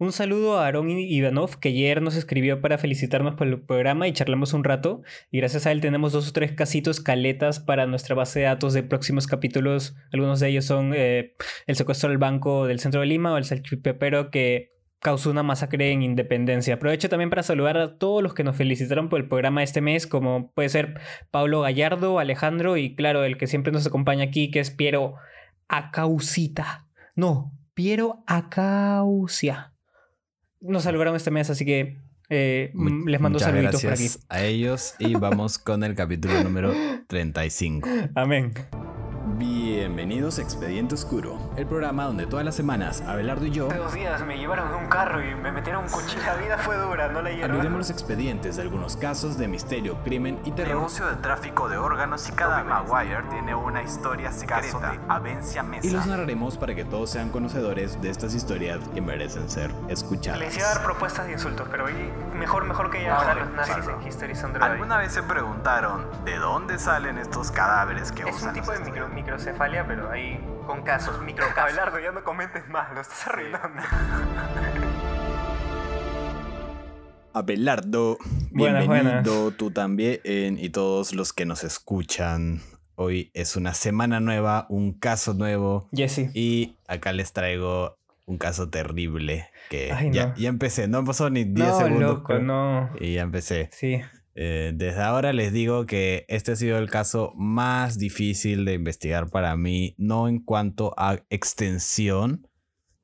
Un saludo a Aaron Ivanov, que ayer nos escribió para felicitarnos por el programa y charlamos un rato. Y gracias a él tenemos dos o tres casitos caletas para nuestra base de datos de próximos capítulos. Algunos de ellos son eh, el secuestro del banco del centro de Lima o el salchipepero que causó una masacre en Independencia. Aprovecho también para saludar a todos los que nos felicitaron por el programa este mes, como puede ser Pablo Gallardo, Alejandro y claro, el que siempre nos acompaña aquí, que es Piero Acausita. No, Piero Acausia nos saludaron este mes, así que eh, les mando saluditos por aquí. A ellos y vamos con el capítulo número 35. Amén. Bienvenidos a Expediente Oscuro, el programa donde todas las semanas Abelardo y yo. Hace dos días me llevaron en un carro y me metieron un cuchillo. La vida fue dura, no la llevaron. Abriremos los expedientes de algunos casos de misterio, crimen y terror. Negocio de tráfico de órganos y cada Maguire tiene una historia secreta. de Avencia Mesa. Y los narraremos para que todos sean conocedores de estas historias que merecen ser escuchadas. Les iba a dar propuestas de insultos, pero mejor, mejor que ya No, los nazis Pablo. en History. ¿Alguna vez se preguntaron de dónde salen estos cadáveres que Es usan un tipo de micro, estudiantes? Pero ahí con casos, microcasos. Abelardo, ya no comentes más, lo estás arruinando. Abelardo, Buenas, bienvenido tú también y todos los que nos escuchan. Hoy es una semana nueva, un caso nuevo Jesse. y acá les traigo un caso terrible que Ay, ya, no. ya empecé, no pasó ni 10 No, segundos loco, no. y ya empecé. Sí. Eh, desde ahora les digo que este ha sido el caso más difícil de investigar para mí, no en cuanto a extensión,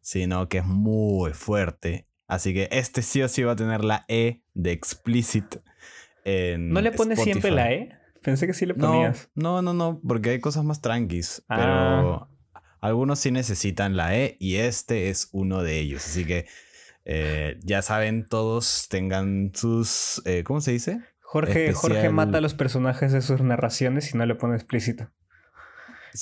sino que es muy fuerte. Así que este sí o sí va a tener la E de explicit. En ¿No le pones siempre la E? Pensé que sí le No, ponías. no, no, no, porque hay cosas más tranquis, Ah. pero algunos sí necesitan la E y este es uno de ellos. Así que eh, ya saben, todos tengan sus, eh, ¿cómo se dice? Jorge, Jorge mata a los personajes de sus narraciones y no le pone explícito.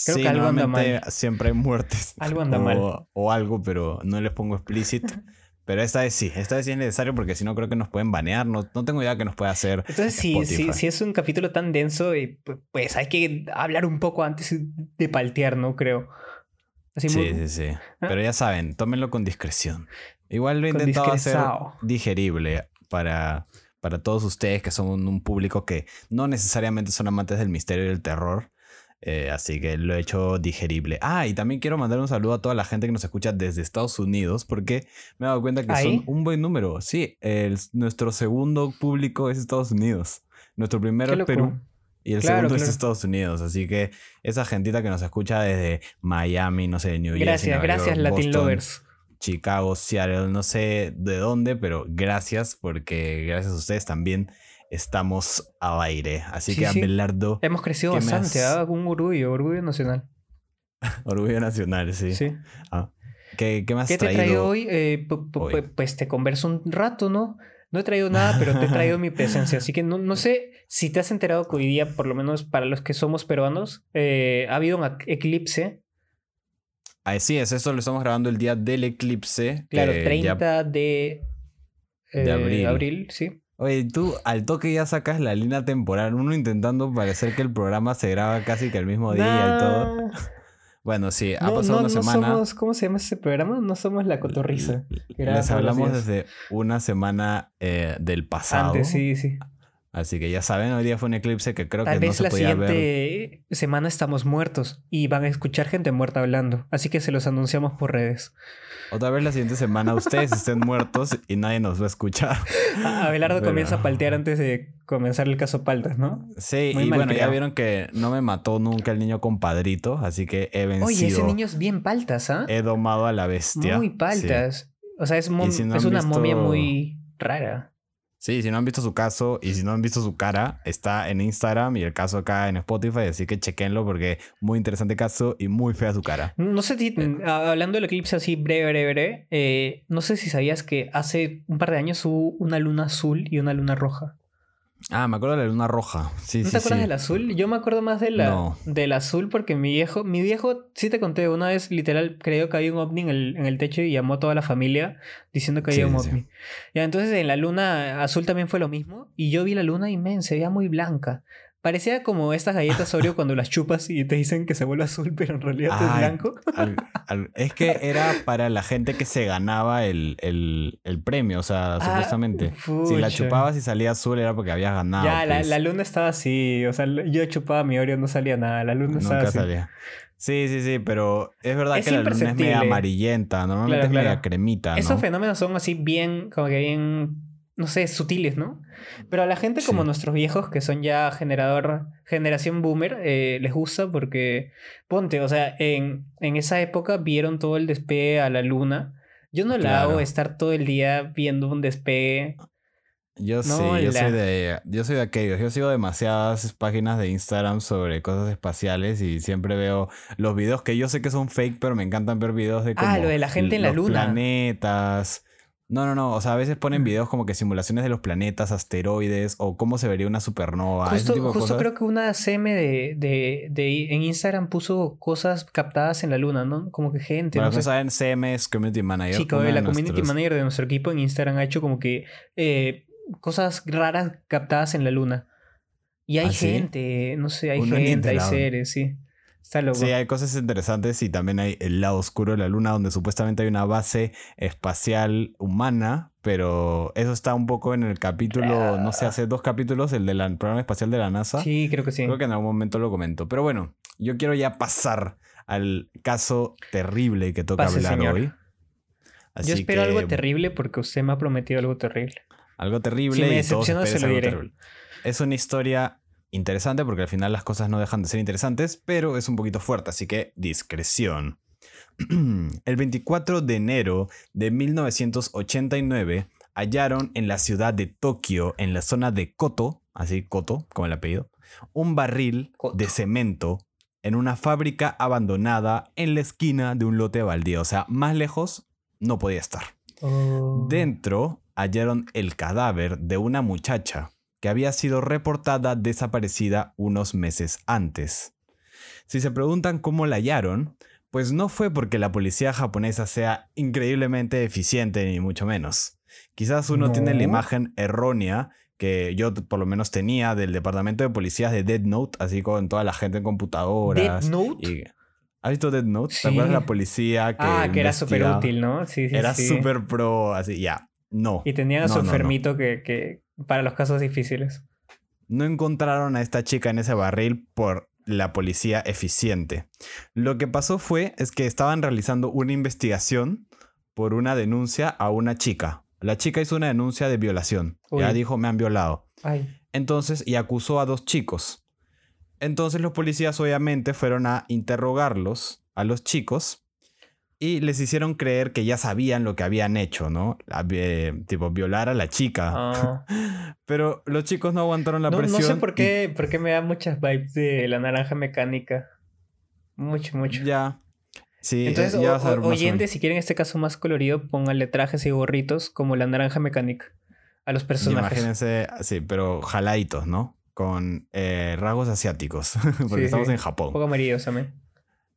Creo sí, que algo anda mal. siempre hay muertes. Algo anda o, mal. O algo, pero no les pongo explícito. Pero esta vez sí, esta vez sí es necesario porque si no creo que nos pueden banear. No, no tengo idea que nos pueda hacer. Entonces, si, si, si es un capítulo tan denso, pu- pues hay que hablar un poco antes de paltear, ¿no? Creo. Así Sí, muy- sí, sí. Pero ya saben, tómenlo con discreción. Igual lo he intentado hacer digerible para, para todos ustedes que son un público que no necesariamente son amantes del misterio y del terror. Eh, así que lo he hecho digerible. Ah, y también quiero mandar un saludo a toda la gente que nos escucha desde Estados Unidos, porque me he dado cuenta que ¿Ahí? son un buen número. Sí, el- nuestro segundo público es Estados Unidos. Nuestro primero es Perú. Y el Claro, segundo es. Estados Unidos. Así que esa gentita que nos escucha desde Miami, no sé, New Jersey, Gracias, Nueva gracias, York, Latin Boston, Lovers. Chicago, Seattle, no sé de dónde, pero gracias porque gracias a ustedes también estamos al aire. Así Sí, que sí. Abelardo, Hemos crecido ¿Qué me bastante, has- ¿ah? un orgullo, orgullo nacional. Orgullo Nacional, sí. Sí. Ah. ¿Qué, ¿Qué te traído? traído hoy? Eh, hoy? Pues te converso un rato, ¿no? No he traído nada, pero te he traído mi presencia. Así que no, no sé si te has enterado que hoy día, por lo menos para los que somos peruanos, eh, ha habido un eclipse. Así es, esto lo estamos grabando el día del eclipse. Claro, que 30 ya- de, de eh, abril. sí. Oye, tú al toque ya sacas la línea temporal, uno intentando parecer que el programa se graba casi que el mismo día y todo. Nah. Bueno, sí, ha No, pasado no, una no semana. somos, ¿cómo se llama ese programa? No somos la cotorriza. Les hablamos desde una semana eh, del pasado. Antes, sí, sí. Así que ya saben, hoy día fue un eclipse que creo Tal que no se la podía ver. siguiente semana estamos muertos y van a escuchar gente muerta hablando. Así que se los anunciamos por redes. Otra vez la siguiente semana ustedes estén muertos y nadie nos va a escuchar. Abelardo Pero- comienza a paltear antes de comenzar el caso Paltas, ¿no? Sí, Muy y bueno, ya vieron que no me mató nunca el niño compadrito, así que he vencido. Oye, ese niño es bien paltas, ¿ah? He domado a la bestia. Muy paltas. O sea, es, si no una momia muy rara. Sí. si no han visto su caso y si no han visto su cara, está en Instagram y el caso acá en Spotify, así que chequenlo porque muy interesante caso y muy fea su cara. No sé si, Eh. a- hablando del eclipse así breve, breve, breve, eh, no sé si sabías que hace un par de años hubo una luna azul y una luna roja. Ah, me acuerdo de la luna roja. Sí, ¿No sí, te acuerdas sí. del azul? Yo me acuerdo más de la, No. del azul porque mi viejo, mi viejo, sí te conté, una vez literal creyó que había un ovni en el, en el techo y llamó a toda la familia diciendo que había un ovni. Ya, entonces en la luna azul también fue lo mismo y yo vi la luna y men, se veía muy blanca. Parecía como estas galletas Oreo cuando las chupas y te dicen que se vuelve azul, pero en realidad es blanco. al- al- es que era para la gente que se ganaba el, el- el premio, o sea, Ah, supuestamente. Si la chupabas y salía azul era porque habías ganado. ya, la, pues. la luna estaba así. O sea, yo chupaba mi Oreo, no salía nada. La luna estaba Nunca así. salía. Sí, sí, sí, pero es verdad Es que la luna es media amarillenta, normalmente Claro, es media claro. cremita, ¿no? Esos fenómenos son así bien, como que bien, no sé, sutiles, ¿no? Pero a la gente como Sí. nuestros viejos, que son ya generador, generación boomer, eh, les gusta porque, ponte, o sea, en, en esa época vieron todo el despegue a la luna. Yo no la Claro. hago estar todo el día viendo un despegue. Yo No, sí, yo la- soy de yo soy de aquellos. Yo sigo demasiadas páginas de Instagram sobre cosas espaciales y siempre veo los videos que yo sé que son fake, pero me encantan ver videos de como Ah, lo de la gente en la luna. planetas. No, no, no, o sea, a veces ponen videos como que simulaciones de los planetas, asteroides o cómo se vería una supernova, ese justo tipo de justo cosas. creo que una CM de, de, de- en Instagram puso cosas captadas en la luna, ¿no? Como que gente, Para no sé. saben, CM es Community Manager. De la community nuestros- manager de nuestro equipo en Instagram ha hecho como que eh, cosas raras captadas en la luna. Y hay ¿Ah, sí? gente, no sé, hay Uno gente, hay seres, sí. Está loco. Sí, hay cosas interesantes y también hay el lado oscuro de la Luna donde supuestamente hay una base espacial humana, pero eso está un poco en el capítulo, no sé, hace dos capítulos, el del programa espacial de la NASA. Sí, creo que sí. Creo que en algún momento lo comento. Pero bueno, yo quiero ya pasar al caso terrible que toca Pase, hablar señor. hoy. Yo espero que, algo terrible porque usted me ha prometido algo terrible. Algo terrible Si me decepciona, se lo diré. terrible. Es una historia interesante porque al final las cosas no dejan de ser interesantes, pero es un poquito fuerte, así que discreción. El 24 de enero de 1989 hallaron en la ciudad de Tokio, en la zona de Koto, así Koto, como el apellido, un barril Koto. de cemento en una fábrica abandonada en la esquina de un lote baldío. O sea, más lejos no podía estar. Oh. Dentro hallaron el cadáver de una muchacha que había sido reportada desaparecida unos meses antes. Si se preguntan cómo la hallaron, pues no fue porque la policía japonesa sea increíblemente eficiente ni mucho menos. Quizás uno tiene la imagen errónea que yo por lo menos tenía del departamento de policías de Dead Note, así con toda la gente en computadoras. Death Note. y- ¿Has visto Dead Note? Sí. ¿Te acuerdas de la policía que ah, que era súper útil, ¿no? Sí, sí, Era sí. súper pro, así, ya. No. Y tenían a su No, no, no. enfermito Que, que para los casos difíciles. No encontraron a esta chica en ese barril por la policía eficiente. Lo que pasó fue es que estaban realizando una investigación por una denuncia a una chica. La chica hizo una denuncia de violación. Ya dijo, me han violado. Ay. Entonces, y acusó a dos chicos. Entonces los policías obviamente fueron a interrogarlos, a los chicos, y les hicieron creer que ya sabían lo que habían hecho, ¿no? Eh, tipo, violar a la chica. Ah. Pero los chicos no aguantaron la No, no presión. sé por y qué, por qué me da muchas vibes de la naranja mecánica. Mucho, mucho. Ya. Sí, Entonces, eh, ya o- vas a ver o- oyentes, si quieren este caso más colorido, pónganle trajes y gorritos como la naranja mecánica a los Y personajes. Imagínense, sí, pero jaladitos, ¿no? Con eh, rasgos asiáticos, porque Sí, estamos sí. en Un Japón. poco amarillos también.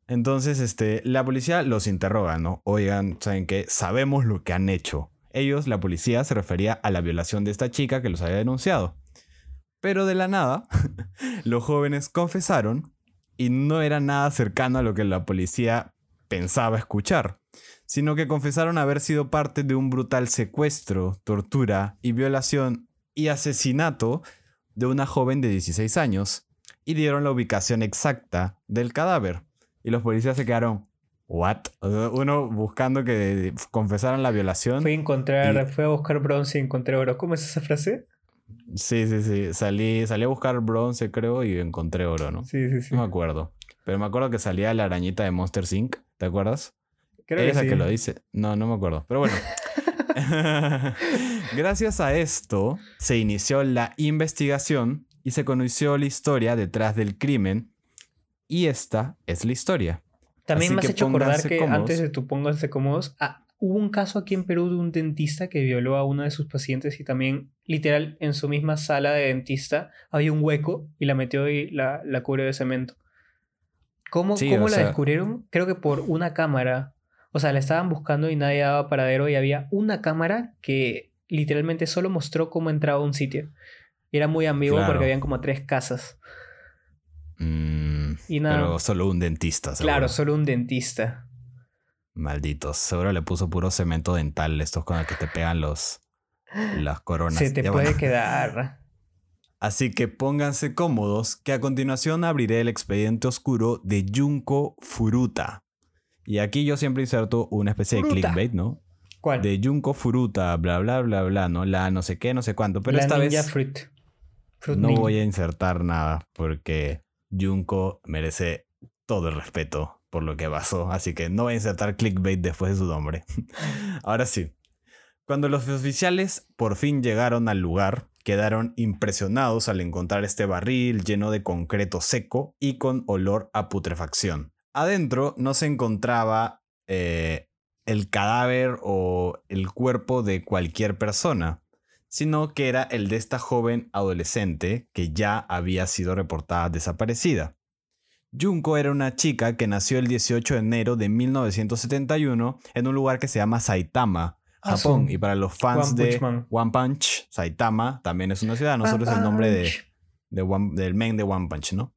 Entonces, este, la policía los interroga, ¿no? Oigan, ¿saben qué? Sabemos lo que han hecho. Ellos, la policía, se refería a la violación de esta chica que los había denunciado. Pero de la nada, los jóvenes confesaron y no era nada cercano a lo que la policía pensaba escuchar, sino que confesaron haber sido parte de un brutal secuestro, tortura y violación y asesinato de una joven de 16 años y dieron la ubicación exacta del cadáver. Y los policías se quedaron, ¿what? O sea, uno buscando que confesaran la violación. Fui a encontrar, Y- fui a buscar bronce y encontré oro. ¿Cómo es esa frase? Sí, sí, sí. Salí, salí a buscar bronce, creo, y encontré oro, ¿no? Sí, sí, sí. No me acuerdo. Pero me acuerdo que salía la arañita de Monster Inc. ¿Te acuerdas? Creo Ella que sí. que lo dice. No, no me acuerdo. Pero bueno. Gracias a esto se inició la investigación y se conoció la historia detrás del crimen. Y esta es la historia. También Así me has que hecho acordar que cómodos. antes de tu pónganse cómodos, ah, hubo un caso aquí en Perú de un dentista que violó a uno de sus pacientes y también, literal, en su misma sala de dentista había un hueco y la metió y la, la cubrió de cemento. ¿Cómo, Sí, cómo la sea- descubrieron? Creo que por una cámara. O sea, la estaban buscando y nadie daba paradero y había una cámara que literalmente solo mostró cómo entraba a un sitio. Y era muy ambiguo Claro. porque habían como tres casas. Mm, Y nada. Pero solo un dentista. seguro. Claro, solo un dentista. Malditos. Seguro le puso puro cemento dental, estos con el que te pegan los las coronas. Se te Ya, puede bueno. quedar. Así que pónganse cómodos, que a continuación abriré el expediente oscuro de Junko Furuta. Y aquí yo siempre inserto una especie Furuta. de clickbait, ¿no? ¿Cuál? De Junko Furuta, bla, bla, bla, bla, ¿no? La no sé qué, no sé cuánto. Pero La esta Ninja vez Fruit. Fruit no Ninja. voy a insertar nada porque Junko merece todo el respeto por lo que pasó. Así que no voy a insertar clickbait después de su nombre. Ahora sí. Cuando los oficiales por fin llegaron al lugar, quedaron impresionados al encontrar este barril lleno de concreto seco y con olor a putrefacción. Adentro no se encontraba eh, el cadáver o el cuerpo de cualquier persona, sino que era el de esta joven adolescente que ya había sido reportada desaparecida. Junko era una chica que nació el 18 de enero de 1971 en un lugar que se llama Saitama, Ah, Japón. Y para los fans One de Punch. One Punch, Saitama también es una ciudad, no solo es el nombre de, de One- del men de One Punch, ¿no?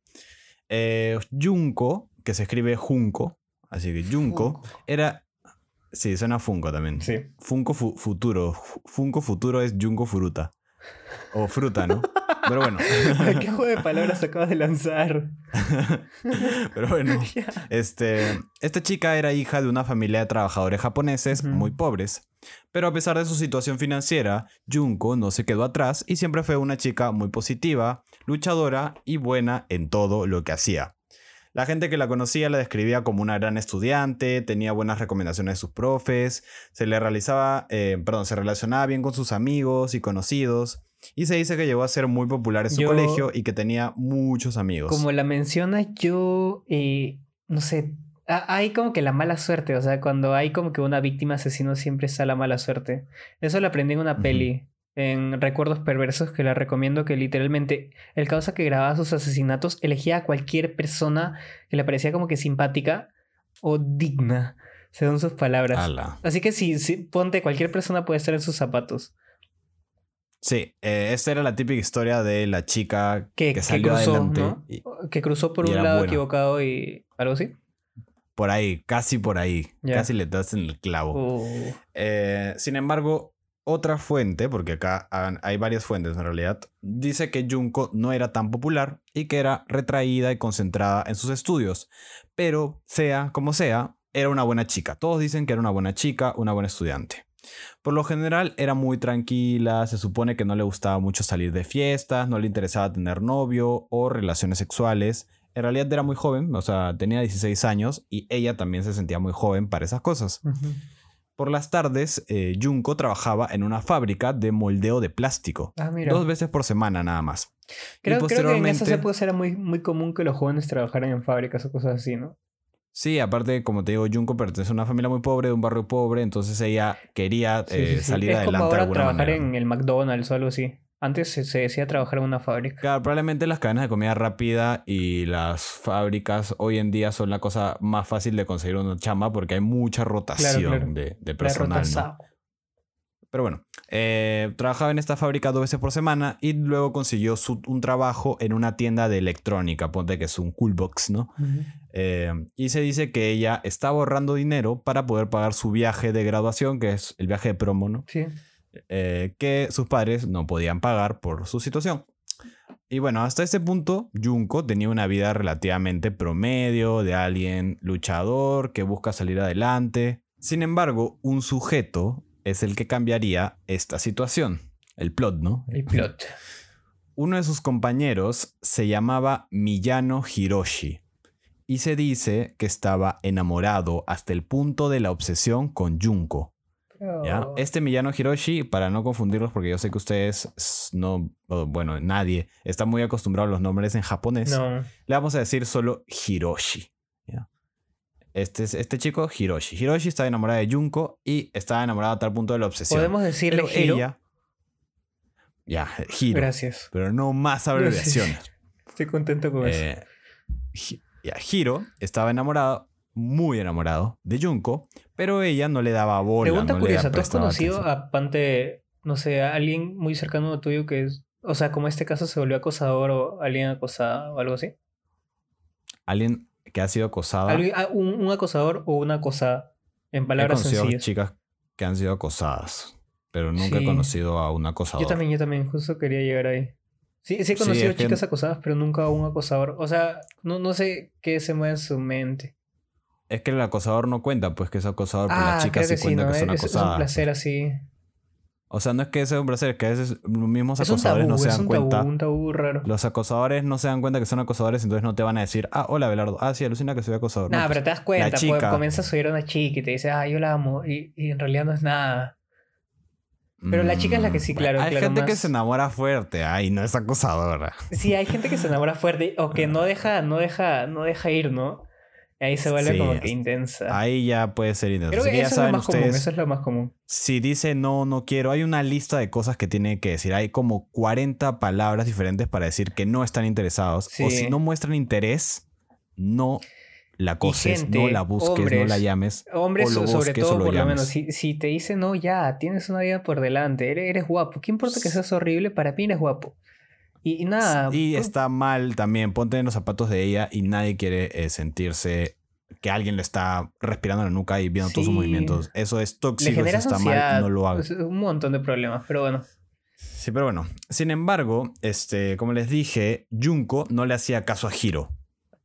Eh, Junko, que se escribe Junko, así que Junko, era... Sí, suena Funko también. Sí. Funko fu- Futuro. Fu- Funko Futuro es Junko Furuta. O fruta, ¿no? Pero bueno. ¿Qué juego de palabras acabas de lanzar? Pero bueno. Este, esta chica era hija de una familia de trabajadores japoneses muy pobres. Pero a pesar de su situación financiera, Junko no se quedó atrás y siempre fue una chica muy positiva, luchadora y buena en todo lo que hacía. La gente que la conocía la describía como una gran estudiante, tenía buenas recomendaciones de sus profes, se le realizaba, eh, perdón, se relacionaba bien con sus amigos y conocidos, y se dice que llegó a ser muy popular en su Yo- colegio y que tenía muchos amigos. Como la mencionas, yo, eh, no sé, ha- hay como que la mala suerte, o sea, cuando hay como que una víctima asesino siempre está la mala suerte. Eso lo aprendí en una peli, en Recuerdos Perversos, que la recomiendo, que literalmente el causa que grababa sus asesinatos elegía a cualquier persona que le parecía como que simpática o digna, según sus palabras. Ala. Así que sí, sí, ponte, cualquier persona puede estar en sus zapatos. Sí, eh, esta era la típica historia de la chica Que, que, que salió cruzó, adelante. ¿no? y- Que cruzó por un lado buena. equivocado y algo así. por ahí, casi por ahí. Casi le das en el clavo. Uh, Eh, sin embargo, otra fuente, porque acá hay varias fuentes en realidad, dice que Junko no era tan popular y que era retraída y concentrada en sus estudios. Pero, sea como sea, era una buena chica. Todos dicen que era una buena chica, una buena estudiante. Por lo general era muy tranquila, se supone que no le gustaba mucho salir de fiestas, no le interesaba tener novio o relaciones sexuales. En realidad era muy joven, o sea, tenía 16 años y ella también se sentía muy joven para esas cosas. Por las tardes, eh, Junko trabajaba en una fábrica de moldeo de plástico. Ah, mira. Dos veces por semana nada más. Creo, y creo que en esas posteriormente- épocas era muy, muy común que los jóvenes trabajaran en fábricas o cosas así, ¿no? Sí, aparte, como te digo, Junko pertenece a una familia muy pobre, de un barrio pobre, entonces ella quería Sí, eh, sí, sí. salir es adelante como de ahora alguna trabajar manera. en el McDonald's o algo así. Antes se, se decía trabajar en una fábrica. Claro, probablemente las cadenas de comida rápida y las fábricas hoy en día son la cosa más fácil de conseguir una chamba porque hay mucha rotación claro. De, de La personal. ¿no? Pero bueno, eh, trabajaba en esta fábrica dos veces por semana y luego consiguió su- un trabajo en una tienda de electrónica, ponte que es un coolbox, ¿no? Ujú. Eh, y se dice que ella estaba ahorrando dinero para poder pagar su viaje de graduación, que es el viaje de promo, ¿no? Sí. Eh, que sus padres no podían pagar por su situación. Y bueno, hasta este punto, Junko tenía una vida relativamente promedio de alguien luchador que busca salir adelante. Sin embargo, un sujeto es el que cambiaría esta situación. El plot, ¿no? El plot. Uno de sus compañeros se llamaba Miyano Hiroshi y se dice que estaba enamorado hasta el punto de la obsesión con Junko. ¿Ya? Este Miyano Hiroshi, para no confundirlos, porque yo sé que ustedes no, bueno, nadie está muy acostumbrado a los nombres en japonés, No. le vamos a decir solo Hiroshi. ¿ya? Este, es- este chico, Hiroshi. Hiroshi estaba enamorado de Junko y estaba enamorado a tal punto de la obsesión. Podemos decirle Pero Hiro. ella. Ya, Hiro. Gracias. Pero no más abreviaciones. Estoy contento con eso. Eh, ya, Hiro estaba enamorado, muy enamorado de Junko, pero ella no le daba bola. Pregunta no curiosa, ¿tú has conocido atención. a Pante, no sé, a alguien muy cercano a tuyo que es- O sea, como este caso se volvió acosador o alguien acosado o algo así. Alguien que ha sido acosada. Alguien- ah, un, un acosador o una acosada. En He palabras conocido sencillas. chicas que han sido acosadas, pero nunca Sí. he conocido a un acosador. Yo también, yo también, justo quería llegar ahí. Sí, sí he Sí, conocido que- chicas acosadas, pero nunca un acosador. O sea, no, no sé qué se mueve en su mente. Es que el acosador no cuenta, pues que es acosador, pero ah, las chicas sí que sí, cuentan ¿no? que son Es, es un acosadas. placer así. O sea, no es que sea un placer, es que a veces los mismos acosadores tabú, no se dan cuenta. tabú, un tabú raro. Los acosadores no se dan cuenta que son acosadores, entonces no te van a decir, ah, hola Belardo, ah, sí, alucina que soy acosador. Nah, No, pero pues, te das cuenta, pues, comienza a subir a una chica y te dice, ah, yo la amo, y, y en realidad no es nada. pero la chica es la que sí, mm, claro, Hay claro, gente que se enamora fuerte, ay, no es acosadora. Sí, hay gente que se enamora fuerte o que no deja, no deja, no deja ir, ¿no? Ahí se vuelve Sí, como que intensa. Ahí ya puede ser. Creo que que ya eso es lo saben más común, ustedes, eso es lo más común. si dice no, no quiero, hay una lista de cosas que tiene que decir. Hay como 40 palabras diferentes para decir que no están interesados. O si no muestran interés, no la gente, no la busques, no la llames. Hombres, o lo sobre busques o todo, lo por lo menos, si, si te dicen, no, ya, tienes una vida por delante, eres, eres guapo, ¿qué importa que seas horrible? Para mí eres guapo. Y, y nada. Y pues, está mal también, ponte en los zapatos de ella y nadie quiere eh, sentirse que alguien le está respirando en la nuca y viendo todos sus movimientos. Eso es le tóxico, eso está ansiedad, mal, no lo hagas. pues, un montón de problemas, pero bueno. Sí, pero bueno. Sin embargo, este, como les dije, Junko no le hacía caso a Hiro.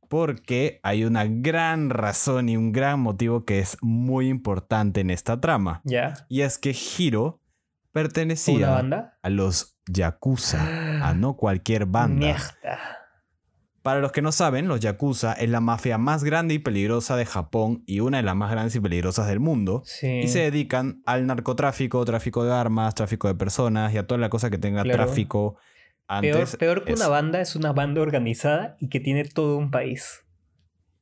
Porque hay una gran razón y un gran motivo que es muy importante en esta trama. Ya. Y es que Hiro ¿Una pertenecía a los Yakuza, a no cualquier banda. Mierda. Para los que no saben, los Yakuza es la mafia más grande y peligrosa de Japón y una de las más grandes y peligrosas del mundo. Sí. Y se dedican al narcotráfico, tráfico de armas, tráfico de personas y a toda la cosa que tenga Claro. tráfico. Peor, Antes, peor que una banda es una banda organizada y que tiene todo un país.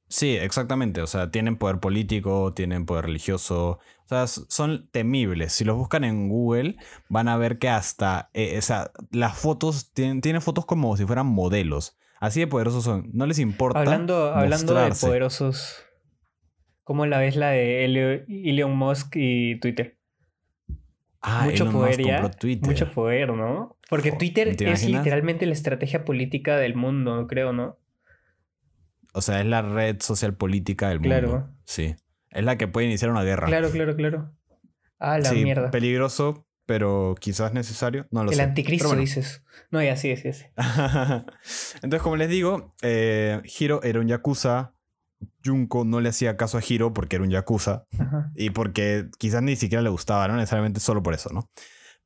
Sí, exactamente. O sea, tienen poder político, tienen poder religioso. O sea, son temibles. Si los buscan en Google, van a ver que hasta. eh, o sea, las fotos tienen, tienen fotos como si fueran modelos. Así de poderosos son. No les importa. Hablando, hablando de poderosos, ¿cómo la ves la de Elon Musk y Twitter? Ah, mucho Elon Musk poder ya. compró Twitter. Mucho poder, ¿no? Porque Twitter ¿te es imaginas? literalmente la estrategia política del mundo, creo, ¿no? O sea, es la red social política del Claro. mundo. Sí. Es la que puede iniciar una guerra. Claro, claro, claro. Ah, la sí, mierda. peligroso, pero quizás necesario. No lo El sé. anticristo, bueno. dices. No, ya sí, sí, sí. Entonces, como les digo, eh, Hiro era un yakuza. Junko no le hacía caso a Hiro porque era un yakuza. Ajá. Y porque quizás ni siquiera le gustaba, no necesariamente solo por eso, ¿no?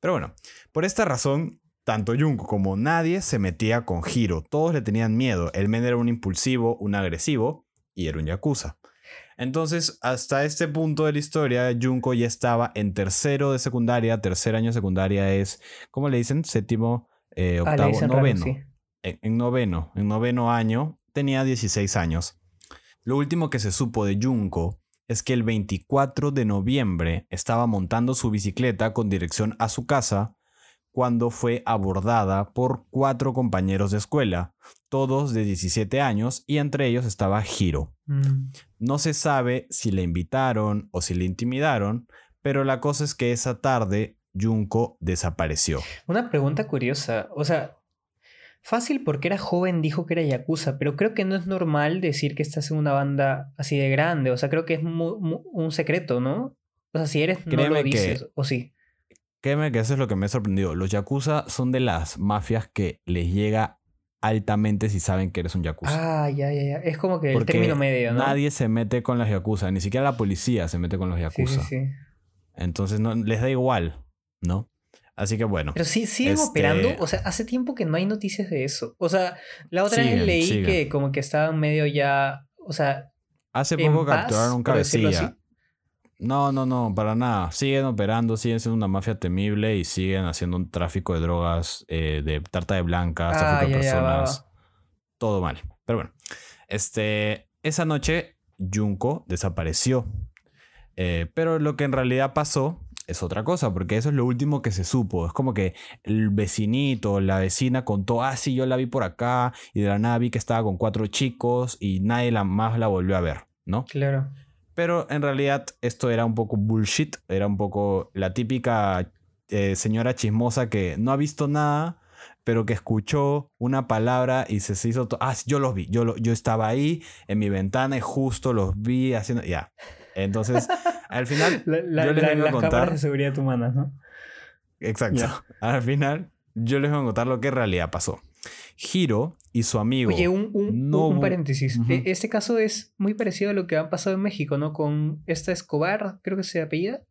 Pero bueno, por esta razón, tanto Junko como nadie se metía con Hiro. Todos le tenían miedo. El men era un impulsivo, un agresivo y era un yakuza. Entonces, hasta este punto de la historia, Junko ya estaba en tercero de secundaria. Tercer año de secundaria es, ¿cómo le dicen? Séptimo, eh, Ah, octavo, raro, noveno sí. en, en noveno, en noveno año, tenía 16 años. Lo último que se supo de Junko es que el 24 de noviembre estaba montando su bicicleta con dirección a su casa cuando fue abordada por cuatro compañeros de escuela, todos de 17 años, y entre ellos estaba Hiro. Mm. No se sabe si le invitaron o si le intimidaron, pero la cosa es que esa tarde Junko desapareció. Una pregunta curiosa. O sea, fácil porque era joven dijo que era Yakuza, pero creo que no es normal decir que estás en una banda así de grande. O sea, creo que es un secreto, ¿no? O sea, si eres, no Créeme lo que- dices. O sí. Créeme que eso es lo que me ha sorprendido. Los yakuza son de las mafias que les llega altamente si saben que eres un yakuza. Ah, ya, ya, ya. Es como que el término medio, ¿no? Nadie se mete con los yakuza, ni siquiera la policía se mete con los yakuza. sí, sí. Entonces no, les da igual, ¿no? Así que bueno. Pero sí, siguen Este- operando. O sea, hace tiempo que no hay noticias de eso. O sea, la otra vez leí siguen. que como que estaban medio ya. O sea, Hace poco paz, capturaron un cabecilla. No, no, no, para nada. Siguen operando, siguen siendo una mafia temible y siguen haciendo un tráfico de drogas, eh, de tarta de blancas, Ah, tráfico de personas. Todo mal. Pero bueno, este, esa noche Junko desapareció. Eh, pero lo que en realidad pasó es otra cosa, porque eso es lo último que se supo. Es como que el vecinito, la vecina contó, ah, sí, yo la vi por acá y de la nada vi que estaba con cuatro chicos y nadie la, más la volvió a ver, ¿no? Claro. Pero en realidad esto era un poco bullshit, era un poco la típica eh, señora chismosa que no ha visto nada, pero que escuchó una palabra y se, hizo... Ah, yo los vi, yo, lo- yo estaba ahí en mi ventana y justo los vi haciendo... Ya. Entonces, al final, La- la- yo les la- vengo a cámaras contar... de seguridad humanas, ¿no? Exacto. Al final, yo les voy a contar lo que en realidad pasó. Hiro y su amigo... Oye, un, un- un paréntesis. E- Este caso es muy parecido a lo que ha pasado en México, ¿no? Con esta Escobar, creo que se apellida.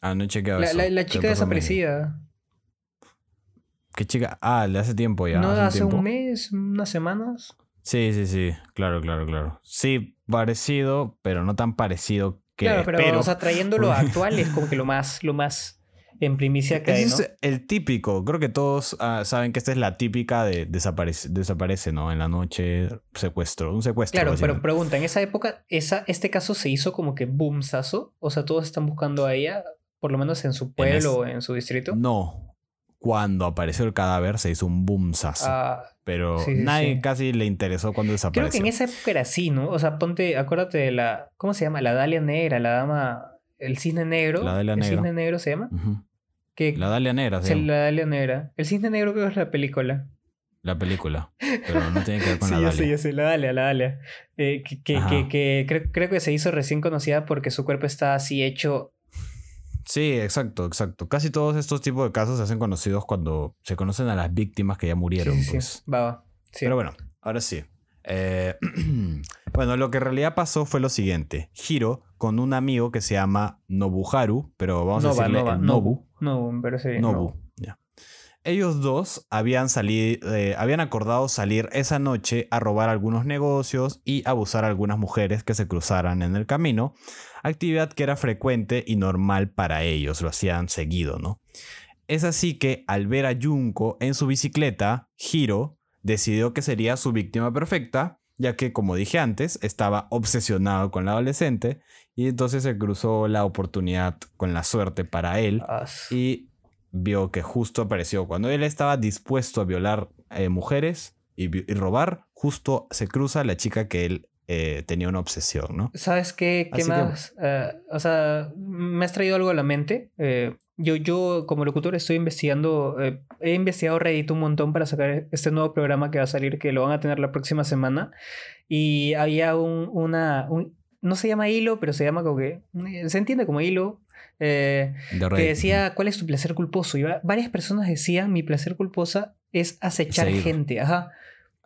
Ah, no he chequeado La, eso. la- la ¿Qué chica desaparecida. ¿Qué chica? Ah, de hace tiempo ya. ¿No hace hace un mes, unas semanas? Sí, sí, sí. Claro, claro, claro. Sí, parecido, pero no tan parecido que claro, pero, espero. o sea, trayéndolo a actual es como que lo más, lo más en primicia que hay, ¿no? Ese es el típico. Creo que todos ah, saben que esta es la típica de desaparece, desaparece, ¿no? En la noche, secuestro. Un secuestro. Claro, pero pregunta, en esa época, esa, este caso se hizo como que boomsazo. O sea, todos están buscando a ella, por lo menos en su pueblo o en su distrito. No. Cuando apareció el cadáver se hizo un boomsazo. Ah, pero sí, nadie sí. casi le interesó cuando creo desapareció. que en esa época era así, ¿no? O sea, ponte, acuérdate de la. ¿Cómo se llama? La Dalia Negra, la dama. El cisne negro. La Dalia el Negra. cisne negro se llama. Ujú. Que, La Dalia Negra, Sí, la Dalia Negra. El cisne negro creo que es la película. la película. Pero no tiene que ver con sí, la Dalia. sé, yo sé, la Dalia, la Dalia. Eh, que que, que, que creo, creo que se hizo recién conocida porque su cuerpo está así hecho. Sí, exacto, exacto. Casi todos estos tipos de casos se hacen conocidos cuando se conocen a las víctimas que ya murieron, sí, sí, pues. sí. Va, va. Sí. Pero bueno, ahora sí. Eh, bueno, lo que en realidad pasó fue lo siguiente. Hiro con un amigo que se llama Nobuharu, pero vamos a Nova, decirle Nova, Nobu. Nobu, me parece bien. Nobu, ya. Ellos dos habían salido, eh, habían acordado salir esa noche a robar algunos negocios y abusar a algunas mujeres que se cruzaran en el camino, actividad que era frecuente y normal para ellos, lo hacían seguido, ¿no? Es así que al ver a Junko en su bicicleta, Hiro decidió que sería su víctima perfecta, ya que, como dije antes, estaba obsesionado con la adolescente y entonces se cruzó la oportunidad con la suerte para él y vio que justo apareció cuando él estaba dispuesto a violar eh, mujeres y robar, justo se cruza la chica que él eh, tenía una obsesión, ¿no? ¿Sabes qué, qué Así que- más? Eh, o sea, me has traído algo a la mente. Eh, yo, yo, como locutor, estoy investigando. eh, he investigado Reddit un montón para sacar este nuevo programa que va a salir, que lo van a tener la próxima semana. Y había un, una. un- no se llama hilo, pero se llama como que. Se entiende como hilo. eh, De que decía, ¿cuál es tu placer culposo? Y va- varias personas decían, mi placer culposa es acechar Seguir. gente. Ajá.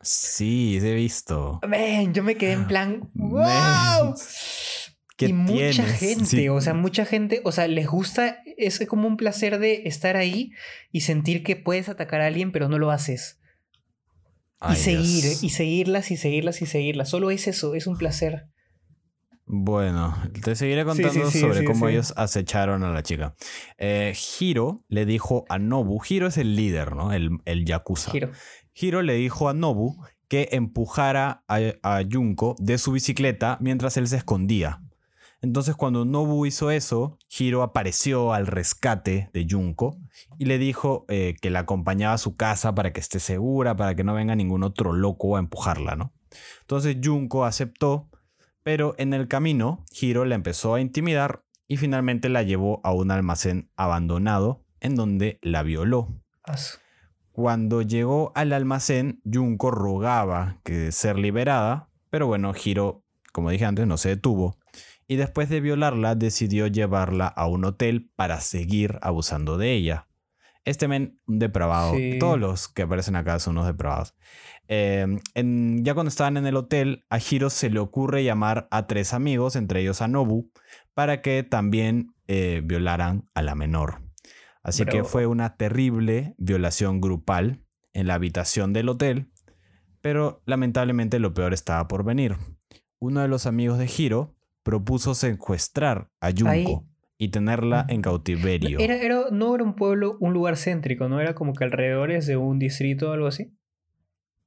Sí, he visto. Ven, yo me quedé en plan. ¡wow! ¿Qué y mucha tienes? gente, Sí. o sea, mucha gente, o sea, les gusta, es como un placer de estar ahí y sentir que puedes atacar a alguien, pero no lo haces. Ay, y seguir, Dios. y seguirlas, y seguirlas, y seguirlas. Solo es eso, es un placer. Bueno, te seguiré contando sí, sí, sobre cómo ellos acecharon a la chica. Eh, Hiro le dijo a Nobu, Hiro es el líder, ¿no? El, el Yakuza. Giro. Hiro le dijo a Nobu que empujara a, a Junko de su bicicleta mientras él se escondía. Entonces cuando Nobu hizo eso, Hiro apareció al rescate de Junko y le dijo eh, que la acompañaba a su casa para que esté segura, para que no venga ningún otro loco a empujarla, ¿no? Entonces Junko aceptó, pero en el camino Hiro la empezó a intimidar y finalmente la llevó a un almacén abandonado en donde la violó. Cuando llegó al almacén, Junko rogaba que ser liberada, pero bueno, Hiro, como dije antes, no se detuvo. Y después de violarla, decidió llevarla a un hotel para seguir abusando de ella. Este men, un depravado. Sí. Todos los que aparecen acá son unos depravados. Eh, en- ya cuando estaban en el hotel, a Hiro se le ocurre llamar a tres amigos, entre ellos a Nobu, para que también eh, violaran a la menor. Así que fue una terrible violación grupal en la habitación del hotel, pero lamentablemente lo peor estaba por venir. Uno de los amigos de Hiro propuso secuestrar a Junko Ahí- y tenerla en cautiverio. Era, era, no era un pueblo, un lugar céntrico, ¿no? Era como que alrededores de un distrito o algo así.